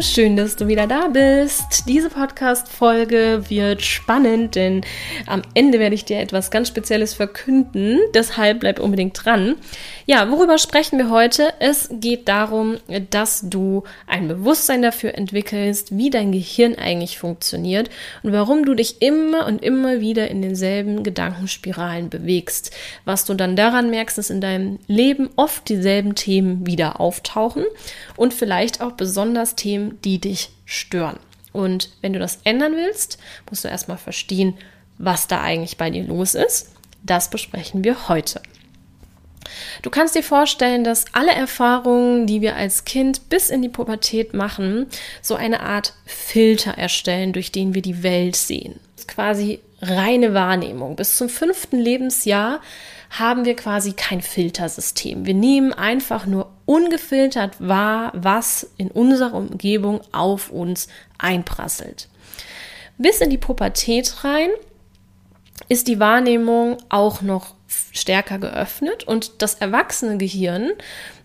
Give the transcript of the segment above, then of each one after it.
Schön, dass du wieder da bist. Diese Podcast-Folge wird spannend, denn am Ende werde ich dir etwas ganz Spezielles verkünden. Deshalb bleib unbedingt dran. Ja, worüber sprechen wir heute? Es geht darum, dass du ein Bewusstsein dafür entwickelst, wie dein Gehirn eigentlich funktioniert und warum du dich immer und immer wieder in denselben Gedankenspiralen bewegst. Was du dann daran merkst, dass in deinem Leben oft dieselben Themen wieder auftauchen und vielleicht auch besonders besonders Themen, die dich stören. Und wenn du das ändern willst, musst du erstmal verstehen, was da eigentlich bei dir los ist. Das besprechen wir heute. Du kannst dir vorstellen, dass alle Erfahrungen, die wir als Kind bis in die Pubertät machen, so eine Art Filter erstellen, durch den wir die Welt sehen. Das ist quasi reine Wahrnehmung. Bis zum fünften Lebensjahr haben wir quasi kein Filtersystem. Wir nehmen einfach nur ungefiltert wahr, was in unserer Umgebung auf uns einprasselt. Bis in die Pubertät rein ist die Wahrnehmung auch noch stärker geöffnet und das erwachsene Gehirn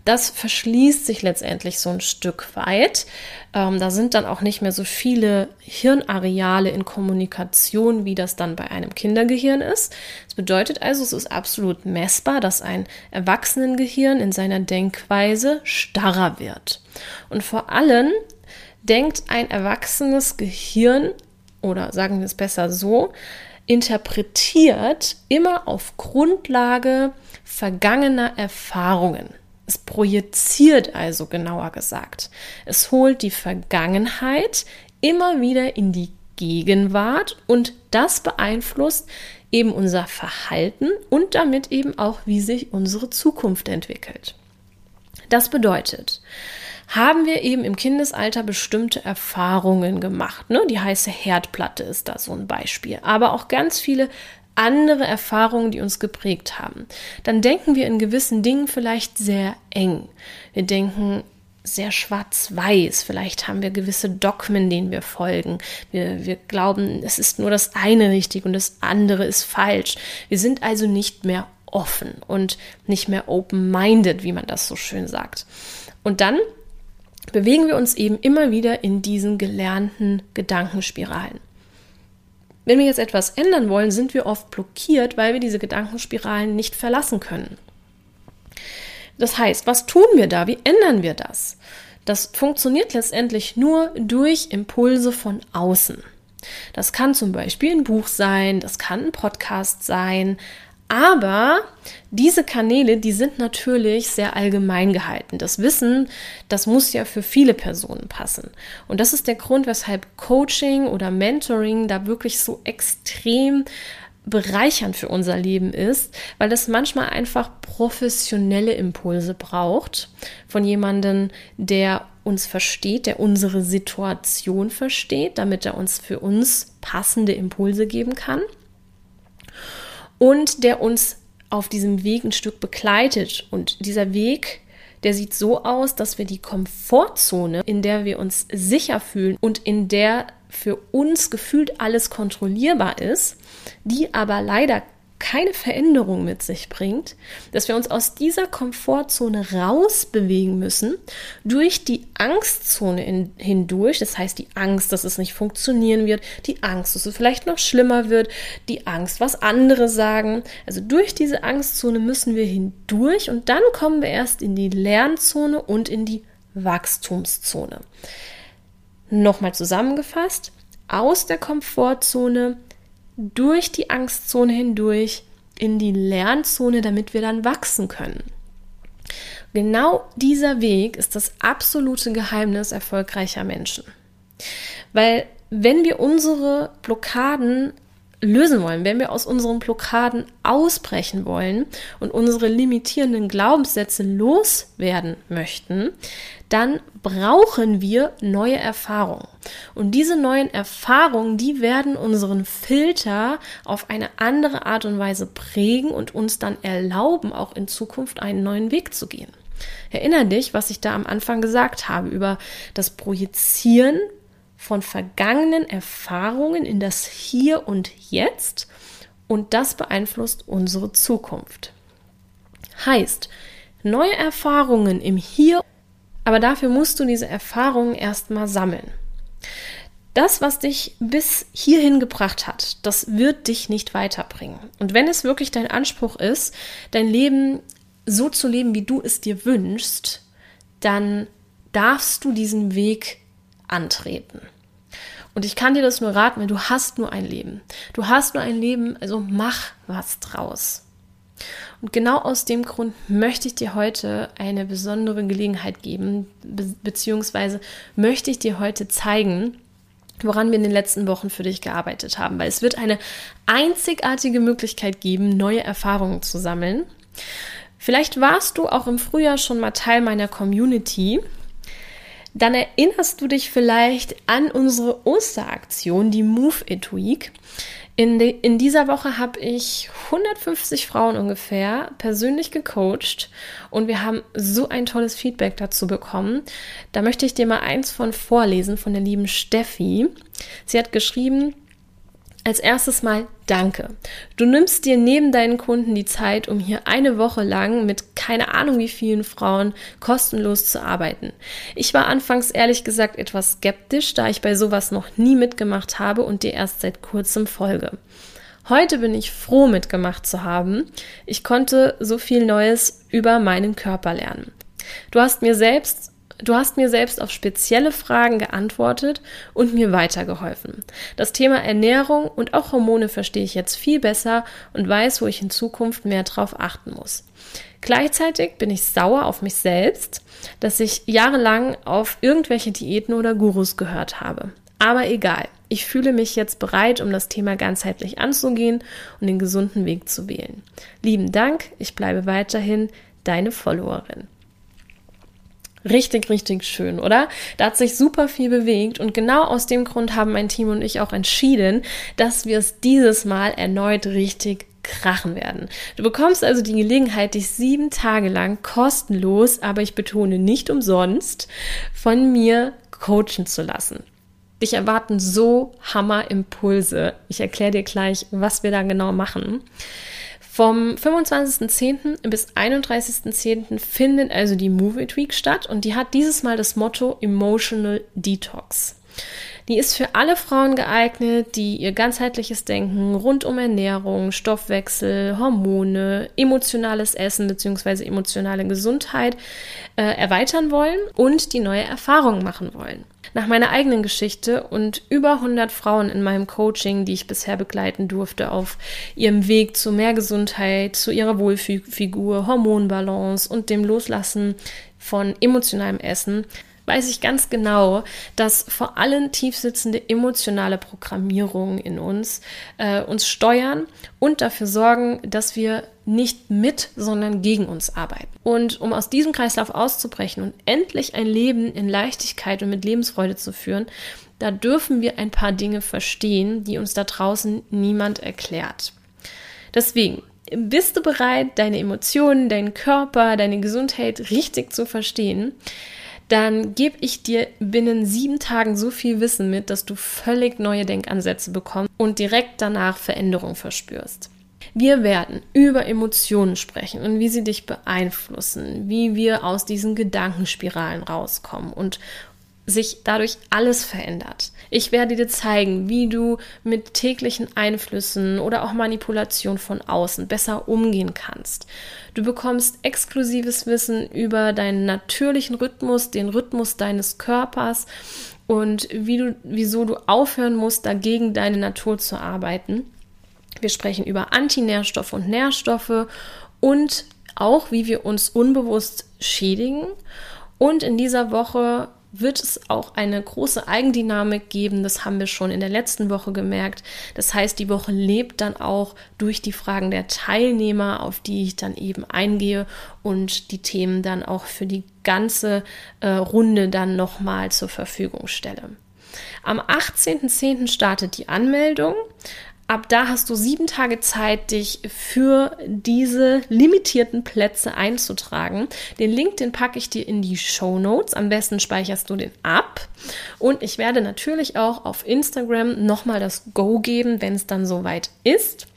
das verschließt sich letztendlich so ein Stück weit. Ähm, da sind dann auch nicht mehr so viele Hirnareale in Kommunikation, wie das dann bei einem Kindergehirn ist. Das bedeutet also, es ist absolut messbar, dass ein Erwachsenengehirn in seiner Denkweise starrer wird. Und vor allem denkt ein erwachsenes Gehirn, oder sagen wir es besser so, interpretiert immer auf Grundlage vergangener Erfahrungen. Es projiziert also genauer gesagt. Es holt die Vergangenheit immer wieder in die Gegenwart und das beeinflusst eben unser Verhalten und damit eben auch, wie sich unsere Zukunft entwickelt. Das bedeutet, haben wir eben im Kindesalter bestimmte Erfahrungen gemacht. Ne? Die heiße Herdplatte ist da so ein Beispiel. Aber auch ganz viele andere Erfahrungen, die uns geprägt haben. Dann denken wir in gewissen Dingen vielleicht sehr eng. Wir denken sehr schwarz-weiß. Vielleicht haben wir gewisse Dogmen, denen wir folgen. Wir, wir glauben, es ist nur das eine richtig und das andere ist falsch. Wir sind also nicht mehr offen und nicht mehr open-minded, wie man das so schön sagt. Und dann bewegen wir uns eben immer wieder in diesen gelernten Gedankenspiralen. Wenn wir jetzt etwas ändern wollen, sind wir oft blockiert, weil wir diese Gedankenspiralen nicht verlassen können. Das heißt, was tun wir da? Wie ändern wir das? Das funktioniert letztendlich nur durch Impulse von außen. Das kann zum Beispiel ein Buch sein, das kann ein Podcast sein, aber diese Kanäle, die sind natürlich sehr allgemein gehalten. Das Wissen, das muss ja für viele Personen passen. Und das ist der Grund, weshalb Coaching oder Mentoring da wirklich so extrem bereichernd für unser Leben ist, weil es manchmal einfach professionelle Impulse braucht von jemandem, der uns versteht, der unsere Situation versteht, damit er uns für uns passende Impulse geben kann und der uns auf diesem Weg ein Stück begleitet. Und dieser Weg, der sieht so aus, dass wir die Komfortzone, in der wir uns sicher fühlen und in der für uns gefühlt alles kontrollierbar ist, die aber leider keine Veränderung mit sich bringt, dass wir uns aus dieser Komfortzone rausbewegen müssen, durch die Angstzone in, hindurch, das heißt die Angst, dass es nicht funktionieren wird, die Angst, dass es vielleicht noch schlimmer wird, die Angst, was andere sagen. Also durch diese Angstzone müssen wir hindurch und dann kommen wir erst in die Lernzone und in die Wachstumszone. Nochmal zusammengefasst, aus der Komfortzone durch die Angstzone hindurch in die Lernzone, damit wir dann wachsen können. Genau dieser Weg ist das absolute Geheimnis erfolgreicher Menschen. Weil wenn wir unsere Blockaden lösen wollen, wenn wir aus unseren Blockaden ausbrechen wollen und unsere limitierenden Glaubenssätze loswerden möchten, dann brauchen wir neue Erfahrungen. Und diese neuen Erfahrungen, die werden unseren Filter auf eine andere Art und Weise prägen und uns dann erlauben, auch in Zukunft einen neuen Weg zu gehen. Erinner dich, was ich da am Anfang gesagt habe über das Projizieren von vergangenen Erfahrungen in das Hier und Jetzt und das beeinflusst unsere Zukunft. Heißt, neue Erfahrungen im Hier, aber dafür musst du diese Erfahrungen erstmal sammeln. Das, was dich bis hierhin gebracht hat, das wird dich nicht weiterbringen. Und wenn es wirklich dein Anspruch ist, dein Leben so zu leben, wie du es dir wünschst, dann darfst du diesen Weg antreten. Und ich kann dir das nur raten, weil du hast nur ein Leben. Du hast nur ein Leben, also mach was draus. Und genau aus dem Grund möchte ich dir heute eine besondere Gelegenheit geben, be beziehungsweise möchte ich dir heute zeigen, woran wir in den letzten Wochen für dich gearbeitet haben, weil es wird eine einzigartige Möglichkeit geben, neue Erfahrungen zu sammeln. Vielleicht warst du auch im Frühjahr schon mal Teil meiner Community dann erinnerst du dich vielleicht an unsere Osteraktion, die Move It Week. In, de, in dieser Woche habe ich 150 Frauen ungefähr persönlich gecoacht und wir haben so ein tolles Feedback dazu bekommen. Da möchte ich dir mal eins von vorlesen von der lieben Steffi. Sie hat geschrieben, als erstes mal Danke. Du nimmst dir neben deinen Kunden die Zeit, um hier eine Woche lang mit keine Ahnung wie vielen Frauen kostenlos zu arbeiten. Ich war anfangs ehrlich gesagt etwas skeptisch, da ich bei sowas noch nie mitgemacht habe und dir erst seit kurzem folge. Heute bin ich froh mitgemacht zu haben. Ich konnte so viel Neues über meinen Körper lernen. Du hast mir selbst Du hast mir selbst auf spezielle Fragen geantwortet und mir weitergeholfen. Das Thema Ernährung und auch Hormone verstehe ich jetzt viel besser und weiß, wo ich in Zukunft mehr drauf achten muss. Gleichzeitig bin ich sauer auf mich selbst, dass ich jahrelang auf irgendwelche Diäten oder Gurus gehört habe. Aber egal, ich fühle mich jetzt bereit, um das Thema ganzheitlich anzugehen und den gesunden Weg zu wählen. Lieben Dank, ich bleibe weiterhin deine Followerin. Richtig, richtig schön, oder? Da hat sich super viel bewegt und genau aus dem Grund haben mein Team und ich auch entschieden, dass wir es dieses Mal erneut richtig krachen werden. Du bekommst also die Gelegenheit, dich sieben Tage lang kostenlos, aber ich betone nicht umsonst, von mir coachen zu lassen. Dich erwarten so Hammer-Impulse. Ich erkläre dir gleich, was wir da genau machen. Vom 25.10. bis 31.10. findet also die Move It Week statt und die hat dieses Mal das Motto Emotional Detox. Die ist für alle Frauen geeignet, die ihr ganzheitliches Denken rund um Ernährung, Stoffwechsel, Hormone, emotionales Essen bzw. emotionale Gesundheit äh, erweitern wollen und die neue Erfahrungen machen wollen. Nach meiner eigenen Geschichte und über 100 Frauen in meinem Coaching, die ich bisher begleiten durfte, auf ihrem Weg zu mehr Gesundheit, zu ihrer Wohlfigur, Hormonbalance und dem Loslassen von emotionalem Essen, weiß ich ganz genau, dass vor allem tiefsitzende emotionale Programmierungen in uns äh, uns steuern und dafür sorgen, dass wir nicht mit, sondern gegen uns arbeiten. Und um aus diesem Kreislauf auszubrechen und endlich ein Leben in Leichtigkeit und mit Lebensfreude zu führen, da dürfen wir ein paar Dinge verstehen, die uns da draußen niemand erklärt. Deswegen, bist du bereit, deine Emotionen, deinen Körper, deine Gesundheit richtig zu verstehen? Dann gebe ich dir binnen sieben Tagen so viel Wissen mit, dass du völlig neue Denkansätze bekommst und direkt danach Veränderung verspürst. Wir werden über Emotionen sprechen und wie sie dich beeinflussen, wie wir aus diesen Gedankenspiralen rauskommen und sich dadurch alles verändert. Ich werde dir zeigen, wie du mit täglichen Einflüssen oder auch Manipulation von außen besser umgehen kannst. Du bekommst exklusives Wissen über deinen natürlichen Rhythmus, den Rhythmus deines Körpers und wie du, wieso du aufhören musst, dagegen deine Natur zu arbeiten. Wir sprechen über Antinährstoffe und Nährstoffe und auch, wie wir uns unbewusst schädigen. Und in dieser Woche wird es auch eine große Eigendynamik geben. Das haben wir schon in der letzten Woche gemerkt. Das heißt, die Woche lebt dann auch durch die Fragen der Teilnehmer, auf die ich dann eben eingehe und die Themen dann auch für die ganze äh, Runde dann nochmal zur Verfügung stelle. Am 18.10. startet die Anmeldung. Ab da hast du sieben Tage Zeit, dich für diese limitierten Plätze einzutragen. Den Link, den packe ich dir in die Show Notes. Am besten speicherst du den ab. Und ich werde natürlich auch auf Instagram nochmal das Go geben, wenn es dann soweit ist.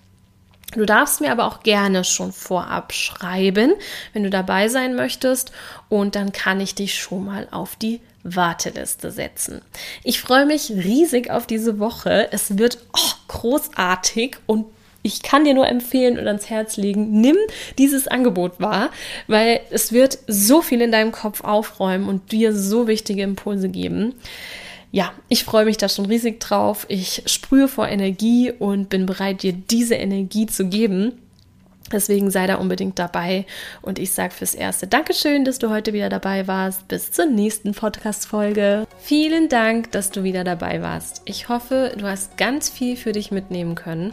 Du darfst mir aber auch gerne schon vorab schreiben, wenn du dabei sein möchtest. Und dann kann ich dich schon mal auf die Warteliste setzen. Ich freue mich riesig auf diese Woche. Es wird oh, großartig und ich kann dir nur empfehlen und ans Herz legen, nimm dieses Angebot wahr, weil es wird so viel in deinem Kopf aufräumen und dir so wichtige Impulse geben. Ja, ich freue mich da schon riesig drauf. Ich sprühe vor Energie und bin bereit, dir diese Energie zu geben. Deswegen sei da unbedingt dabei. Und ich sage fürs Erste Dankeschön, dass du heute wieder dabei warst. Bis zur nächsten Podcast-Folge. Vielen Dank, dass du wieder dabei warst. Ich hoffe, du hast ganz viel für dich mitnehmen können.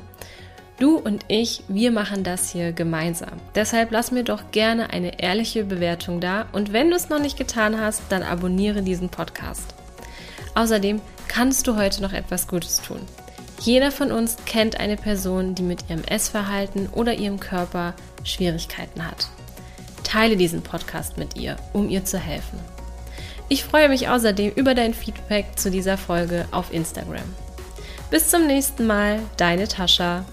Du und ich, wir machen das hier gemeinsam. Deshalb lass mir doch gerne eine ehrliche Bewertung da. Und wenn du es noch nicht getan hast, dann abonniere diesen Podcast. Außerdem kannst du heute noch etwas Gutes tun. Jeder von uns kennt eine Person, die mit ihrem Essverhalten oder ihrem Körper Schwierigkeiten hat. Teile diesen Podcast mit ihr, um ihr zu helfen. Ich freue mich außerdem über dein Feedback zu dieser Folge auf Instagram. Bis zum nächsten Mal, deine Tascha.